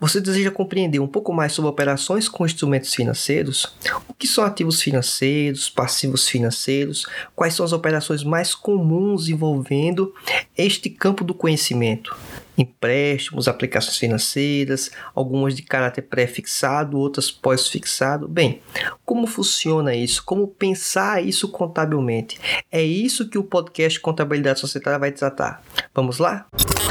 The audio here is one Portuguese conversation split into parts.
Você deseja compreender um pouco mais sobre operações com instrumentos financeiros? O que são ativos financeiros, passivos financeiros? Quais são as operações mais comuns envolvendo este campo do conhecimento? empréstimos, aplicações financeiras, algumas de caráter pré-fixado, outras pós-fixado. Bem, como funciona isso? Como pensar isso contabilmente? É isso que o podcast Contabilidade Societária vai tratar. Vamos lá?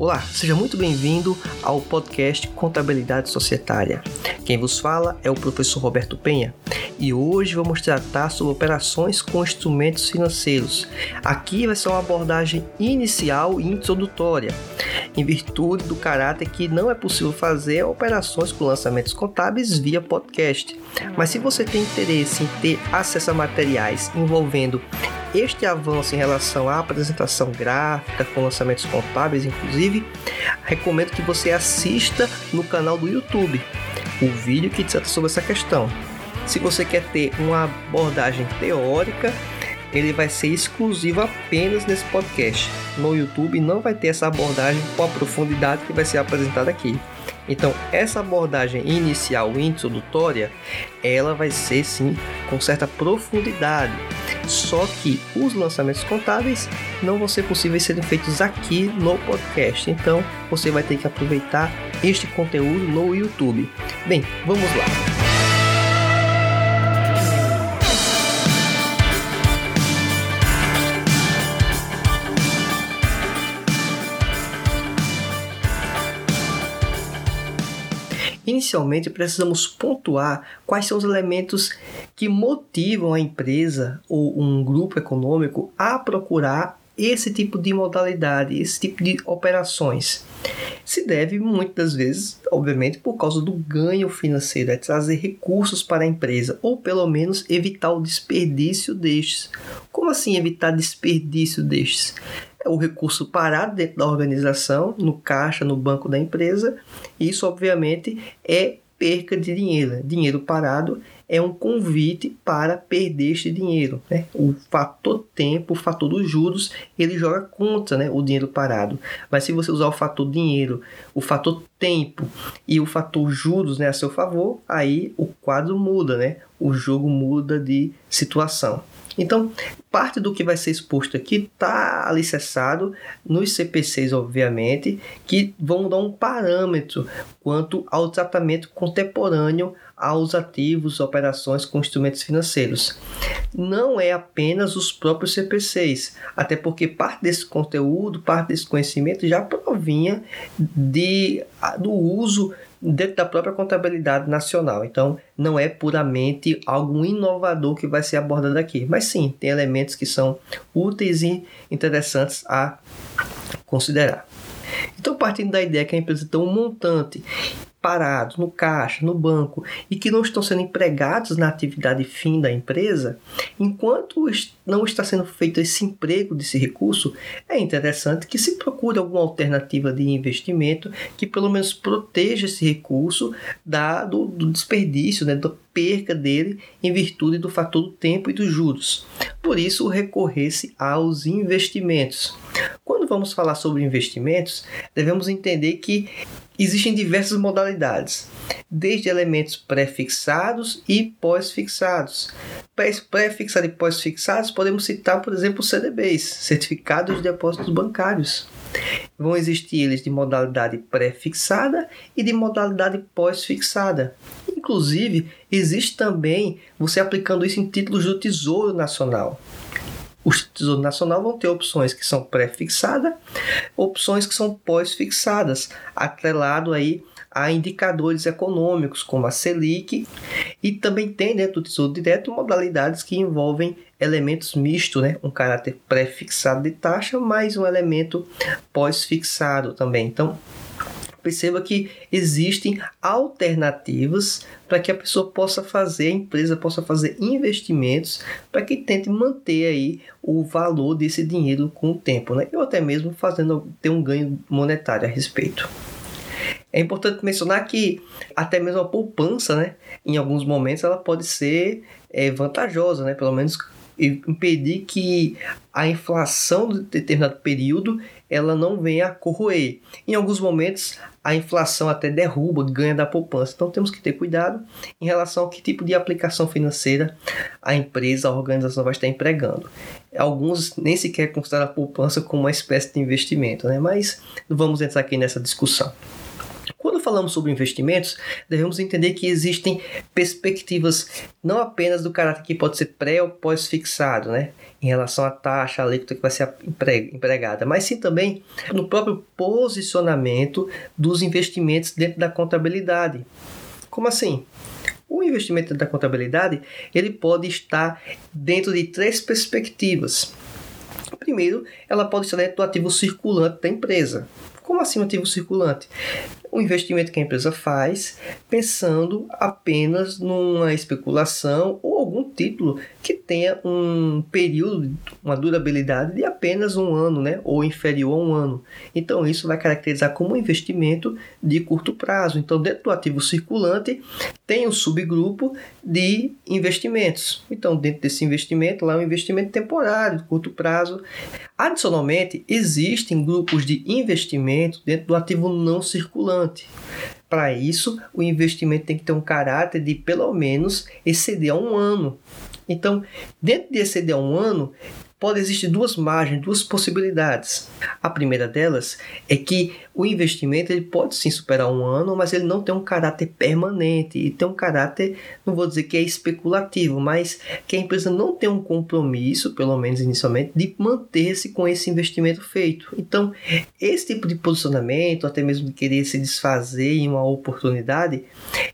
Olá, seja muito bem-vindo ao podcast Contabilidade Societária. Quem vos fala é o professor Roberto Penha e hoje vamos tratar sobre operações com instrumentos financeiros. Aqui vai ser uma abordagem inicial e introdutória, em virtude do caráter que não é possível fazer operações com lançamentos contábeis via podcast. Mas se você tem interesse em ter acesso a materiais envolvendo este avanço em relação à apresentação gráfica com lançamentos contábeis, inclusive, recomendo que você assista no canal do YouTube o vídeo que trata sobre essa questão. Se você quer ter uma abordagem teórica, ele vai ser exclusivo apenas nesse podcast. No YouTube não vai ter essa abordagem com a profundidade que vai ser apresentada aqui. Então, essa abordagem inicial introdutória, ela vai ser sim com certa profundidade. Só que os lançamentos contábeis não vão ser possíveis serem feitos aqui no podcast. Então, você vai ter que aproveitar este conteúdo no YouTube. Bem, vamos lá. Inicialmente, precisamos pontuar quais são os elementos que motivam a empresa ou um grupo econômico a procurar esse tipo de modalidade, esse tipo de operações. Se deve muitas vezes, obviamente, por causa do ganho financeiro, é trazer recursos para a empresa, ou pelo menos evitar o desperdício destes. Como assim evitar desperdício destes? É o recurso parado dentro da organização, no caixa, no banco da empresa. Isso, obviamente, é perca de dinheiro. Dinheiro parado é um convite para perder este dinheiro. Né? O fator tempo, o fator dos juros, ele joga contra né, o dinheiro parado. Mas se você usar o fator dinheiro, o fator tempo e o fator juros né, a seu favor, aí o quadro muda, né? o jogo muda de situação. Então, parte do que vai ser exposto aqui está alicerçado nos CPCs, obviamente, que vão dar um parâmetro quanto ao tratamento contemporâneo aos ativos, operações com instrumentos financeiros. Não é apenas os próprios CPCs, até porque parte desse conteúdo, parte desse conhecimento já provinha de, do uso dentro da própria contabilidade nacional. Então, não é puramente algo inovador que vai ser abordado aqui, mas sim, tem elementos que são úteis e interessantes a considerar. Então, partindo da ideia que a empresa tem um montante parados no caixa, no banco e que não estão sendo empregados na atividade fim da empresa, enquanto não está sendo feito esse emprego desse recurso, é interessante que se procure alguma alternativa de investimento que pelo menos proteja esse recurso da, do, do desperdício, né, da perca dele em virtude do fator do tempo e dos juros. Por isso, recorrer-se aos investimentos. Quando vamos falar sobre investimentos, devemos entender que existem diversas modalidades, desde elementos pré-fixados e pós-fixados. Pré-fixados e pós-fixados podemos citar, por exemplo, CDBs, Certificados de Depósitos Bancários. Vão existir eles de modalidade pré-fixada e de modalidade pós-fixada. Inclusive, existe também você aplicando isso em títulos do Tesouro Nacional. Os Tesouro Nacional vão ter opções que são pré-fixadas, opções que são pós-fixadas, atrelado aí a indicadores econômicos, como a Selic, e também tem dentro do Tesouro Direto modalidades que envolvem elementos mistos, né? um caráter pré-fixado de taxa, mais um elemento pós-fixado também. Então, perceba que existem alternativas para que a pessoa possa fazer, a empresa possa fazer investimentos para que tente manter aí o valor desse dinheiro com o tempo, né? ou até mesmo fazendo ter um ganho monetário a respeito. É importante mencionar que até mesmo a poupança, né, em alguns momentos, ela pode ser é, vantajosa, né, pelo menos impedir que a inflação de determinado período ela não venha a corroer. Em alguns momentos, a inflação até derruba, ganha da poupança. Então temos que ter cuidado em relação a que tipo de aplicação financeira a empresa, a organização vai estar empregando. Alguns nem sequer consideram a poupança como uma espécie de investimento, né? mas vamos entrar aqui nessa discussão. Quando falamos sobre investimentos, devemos entender que existem perspectivas não apenas do caráter que pode ser pré ou pós-fixado, né? em relação à taxa, alíquota que vai ser empregada, mas sim também no próprio posicionamento dos investimentos dentro da contabilidade. Como assim? O investimento da contabilidade ele pode estar dentro de três perspectivas. Primeiro, ela pode estar dentro do ativo circulante da empresa. Como assim um ativo circulante? O investimento que a empresa faz pensando apenas numa especulação ou algum título que tenha um período, uma durabilidade de apenas um ano, né, ou inferior a um ano. Então isso vai caracterizar como um investimento de curto prazo. Então dentro do ativo circulante tem um subgrupo de investimentos. Então dentro desse investimento lá é um investimento temporário, de curto prazo. Adicionalmente existem grupos de investimento dentro do ativo não circulante para isso, o investimento tem que ter um caráter de pelo menos exceder a um ano. Então, dentro de exceder a um ano, pode existir duas margens, duas possibilidades. A primeira delas é que o investimento ele pode sim superar um ano, mas ele não tem um caráter permanente e tem um caráter, não vou dizer que é especulativo, mas que a empresa não tem um compromisso, pelo menos inicialmente, de manter-se com esse investimento feito. Então, esse tipo de posicionamento, até mesmo de querer se desfazer em uma oportunidade,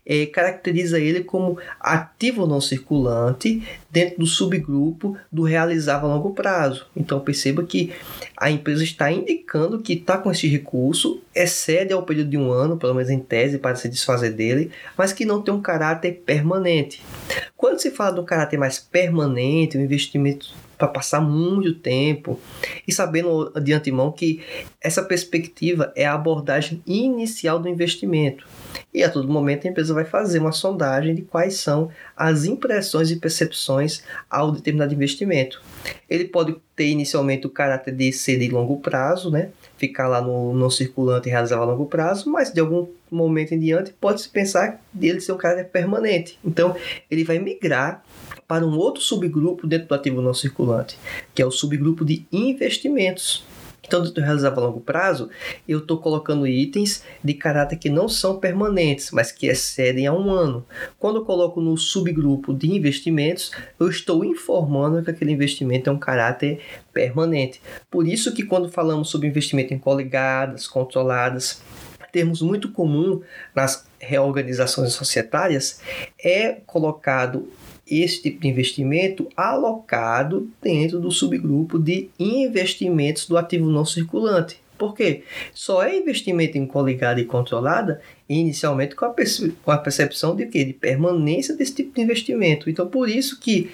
é, caracteriza ele como ativo não circulante dentro do subgrupo do realizável a longo prazo. Então perceba que a empresa está indicando que está com esse recurso, excede ao período de um ano, pelo menos em tese, para se desfazer dele, mas que não tem um caráter permanente. Quando se fala de um caráter mais permanente, um investimento para passar muito tempo e sabendo de antemão que essa perspectiva é a abordagem inicial do investimento. E a todo momento a empresa vai fazer uma sondagem de quais são as impressões e percepções ao determinado investimento. Ele pode ter inicialmente o caráter de ser de longo prazo, né? Ficar lá no, no circulante e realizar a longo prazo, mas de algum momento em diante pode-se pensar dele ser um caráter permanente. Então ele vai migrar para um outro subgrupo dentro do ativo não circulante, que é o subgrupo de investimentos. Então, dentro do realizável a longo prazo, eu estou colocando itens de caráter que não são permanentes, mas que excedem a um ano. Quando eu coloco no subgrupo de investimentos, eu estou informando que aquele investimento é um caráter permanente. Por isso que quando falamos sobre investimento em coligadas, controladas, termos muito comum nas reorganizações societárias é colocado esse tipo de investimento alocado dentro do subgrupo de investimentos do ativo não circulante. Por quê? Só é investimento em coligada e controlada inicialmente com a, percepção de que de permanência desse tipo de investimento. Então, por isso que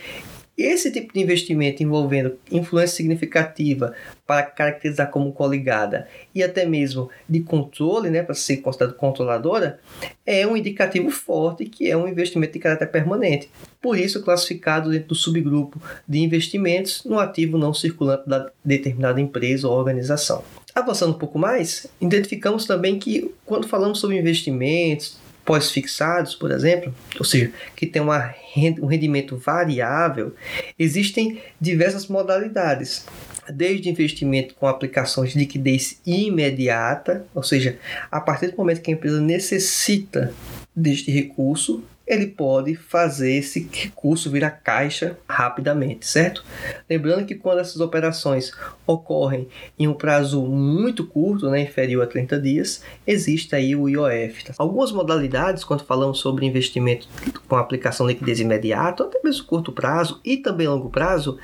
esse tipo de investimento envolvendo influência significativa para caracterizar como coligada e até mesmo de controle, né, para ser considerado controladora, é um indicativo forte que é um investimento de caráter permanente. Por isso, classificado dentro do subgrupo de investimentos no ativo não circulante da determinada empresa ou organização. Avançando um pouco mais, identificamos também que quando falamos sobre investimentos, pós-fixados, por exemplo, ou seja, que tem uma, um rendimento variável, existem diversas modalidades. Desde investimento com aplicações de liquidez imediata, ou seja, a partir do momento que a empresa necessita deste recurso, ele pode fazer esse recurso virar caixa rapidamente, certo? Lembrando que quando essas operações ocorrem em um prazo muito curto, né, inferior a 30 dias, existe aí o IOF. Tá? Algumas modalidades, quando falamos sobre investimento com aplicação de liquidez imediata, até mesmo curto prazo e também longo prazo,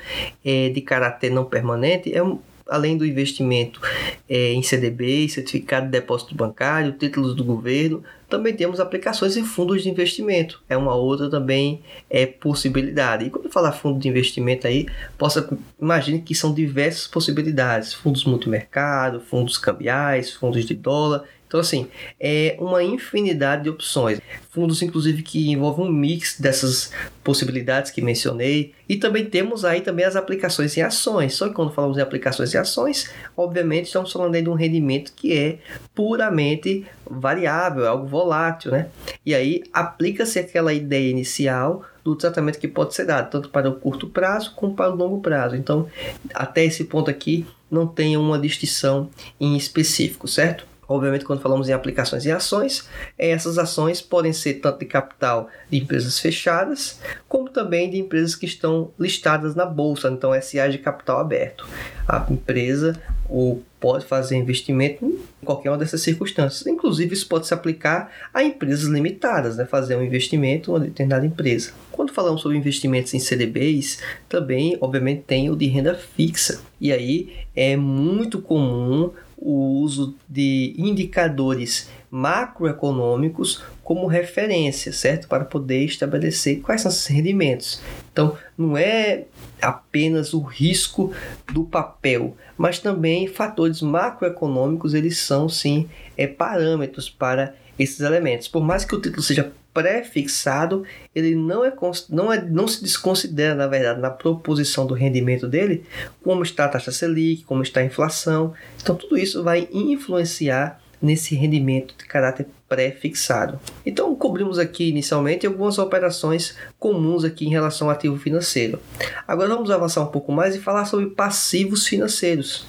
é, de caráter não permanente, é um, além do investimento é, em CDB, certificado de depósito bancário, títulos do governo, também temos aplicações em fundos de investimento. É uma outra também é possibilidade. E quando falar fundo de investimento aí, possa imagine que são diversas possibilidades: fundos multimercado, fundos cambiais, fundos de dólar então, assim, é uma infinidade de opções. Fundos, inclusive, que envolvem um mix dessas possibilidades que mencionei. E também temos aí também as aplicações em ações. Só que quando falamos em aplicações em ações, obviamente estamos falando aí de um rendimento que é puramente variável, é algo volátil, né? E aí aplica-se aquela ideia inicial do tratamento que pode ser dado, tanto para o curto prazo como para o longo prazo. Então, até esse ponto aqui, não tem uma distinção em específico, certo? Obviamente, quando falamos em aplicações e ações, essas ações podem ser tanto de capital de empresas fechadas, como também de empresas que estão listadas na bolsa, então SA de capital aberto. A empresa ou pode fazer investimento em qualquer uma dessas circunstâncias. Inclusive, isso pode se aplicar a empresas limitadas, né? fazer um investimento em uma determinada empresa. Quando falamos sobre investimentos em CDBs, também, obviamente, tem o de renda fixa. E aí é muito comum o uso de indicadores macroeconômicos como referência, certo? Para poder estabelecer quais são esses rendimentos. Então, não é apenas o risco do papel, mas também fatores macroeconômicos, eles são sim é, parâmetros para esses elementos. Por mais que o título seja pré-fixado, ele não, é, não, é, não se desconsidera, na verdade, na proposição do rendimento dele, como está a taxa Selic, como está a inflação. Então, tudo isso vai influenciar nesse rendimento de caráter pré-fixado. Então, cobrimos aqui inicialmente algumas operações comuns aqui em relação ao ativo financeiro. Agora vamos avançar um pouco mais e falar sobre passivos financeiros.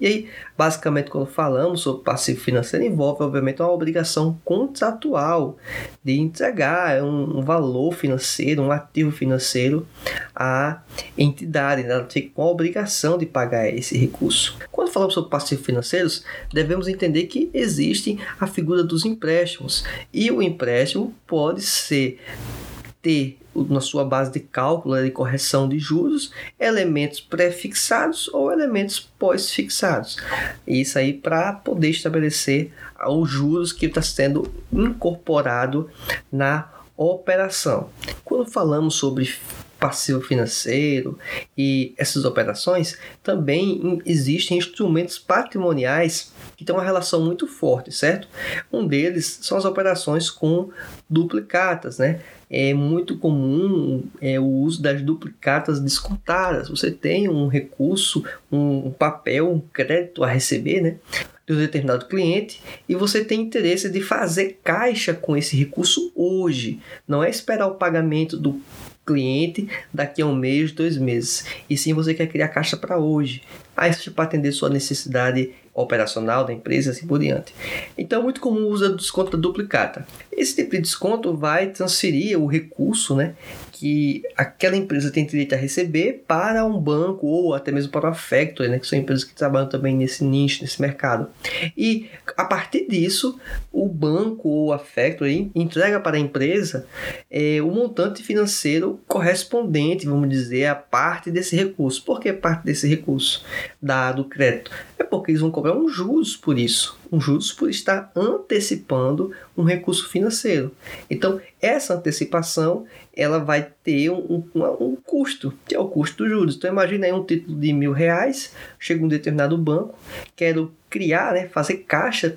E aí, basicamente, quando falamos sobre passivo financeiro, envolve, obviamente, uma obrigação contratual de entregar um, valor financeiro, um ativo financeiro à entidade, né? ela fica com a obrigação de pagar esse recurso. Quando falamos sobre passivos financeiros, devemos entender que existe a figura dos empréstimos e o empréstimo pode ser ter na sua base de cálculo de correção de juros elementos pré-fixados ou elementos pós-fixados. Isso aí para poder estabelecer os juros que está sendo incorporado na operação. Quando falamos sobre passivo financeiro e essas operações, também existem instrumentos patrimoniais que têm uma relação muito forte, certo? Um deles são as operações com duplicatas, né? É muito comum é, o uso das duplicatas descontadas. Você tem um recurso, um papel, um crédito a receber, né? De um determinado cliente e você tem interesse de fazer caixa com esse recurso hoje. Não é esperar o pagamento do cliente daqui a um mês, dois meses. E sim você quer criar caixa para hoje. Aí seja para atender sua necessidade operacional da empresa assim por diante. Então é muito comum o uso do desconto duplicata. Esse tipo de desconto vai transferir o recurso né, que aquela empresa tem direito a receber para um banco ou até mesmo para uma factory, né, que são empresas que trabalham também nesse nicho, nesse mercado. E a partir disso, o banco ou a factory entrega para a empresa é, o montante financeiro correspondente, vamos dizer, a parte desse recurso. Por que parte desse recurso dado o crédito? É porque eles vão cobrar um juros por isso um juros por estar antecipando um recurso financeiro. Então, essa antecipação ela vai ter um, um, um, custo, que é o custo dos juros. Então, imagine aí um título de mil reais, chega um determinado banco, quero criar, né, fazer caixa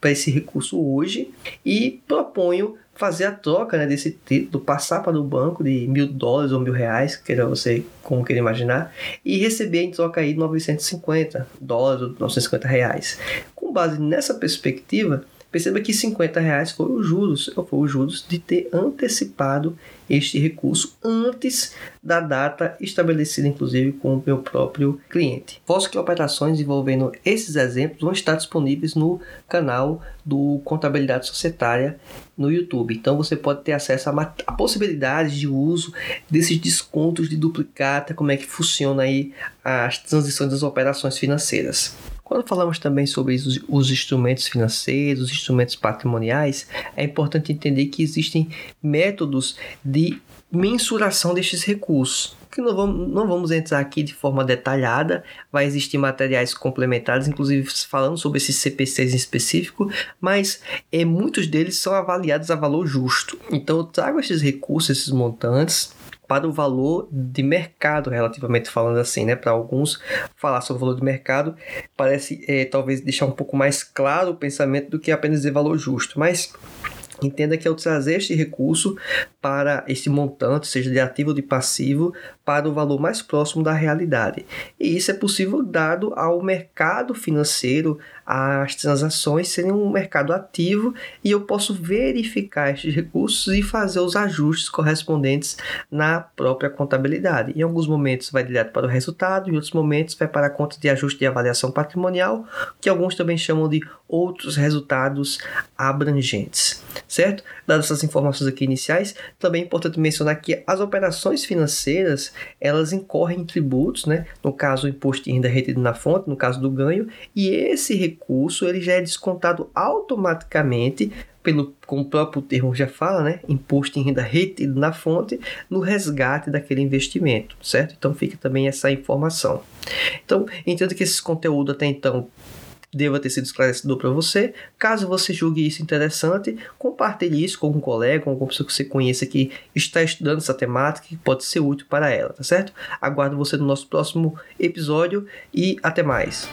para esse recurso hoje e proponho fazer a troca né, desse título, passar para o banco de mil dólares ou mil reais, queira você como queira imaginar, e receber em troca aí 950 dólares ou 950 reais. Base nessa perspectiva, Perceba que 50 reais foi os juros, foi os juros de ter antecipado este recurso antes da data estabelecida, inclusive, com o meu próprio cliente. Posso que operações envolvendo esses exemplos vão estar disponíveis no canal do Contabilidade Societária no YouTube. Então você pode ter acesso a, a possibilidades de uso desses descontos de duplicata, como é que funciona aí as transições das operações financeiras. Quando falamos também sobre os, os, instrumentos financeiros, os instrumentos patrimoniais, é importante entender que existem métodos de mensuração destes recursos. Que não vamos, não vamos entrar aqui de forma detalhada, vai existir materiais complementares, inclusive falando sobre esses CPCs em específico, mas é, muitos deles são avaliados a valor justo. Então eu trago esses recursos, esses montantes, para o valor de mercado, relativamente falando assim, né? Para alguns, falar sobre o valor de mercado parece é, talvez deixar um pouco mais claro o pensamento do que apenas dizer valor justo, mas Entenda que ao trazer este recurso para esse montante, seja de ativo ou de passivo, para o valor mais próximo da realidade. E isso é possível dado ao mercado financeiro, as transações serem um mercado ativo e eu posso verificar estes recursos e fazer os ajustes correspondentes na própria contabilidade. Em alguns momentos vai direto para o resultado, em outros momentos vai para a conta de ajuste de avaliação patrimonial, que alguns também chamam de outros resultados abrangentes, certo? Dadas essas informações aqui iniciais, também é importante mencionar que as operações financeiras, elas incorrem em tributos, né? No caso, o imposto de renda retido na fonte, no caso do ganho, e esse recurso ele já é descontado automaticamente pelo, como o próprio termo já fala, né, imposto em renda retido na fonte, no resgate daquele investimento, certo? Então fica também essa informação. Então, entendo que esse conteúdo até então deva ter sido esclarecedor para você. Caso você julgue isso interessante, compartilhe isso com um colega, com alguma pessoa que você conheça que está estudando essa temática que pode ser útil para ela, tá certo? Aguardo você no nosso próximo episódio e até mais.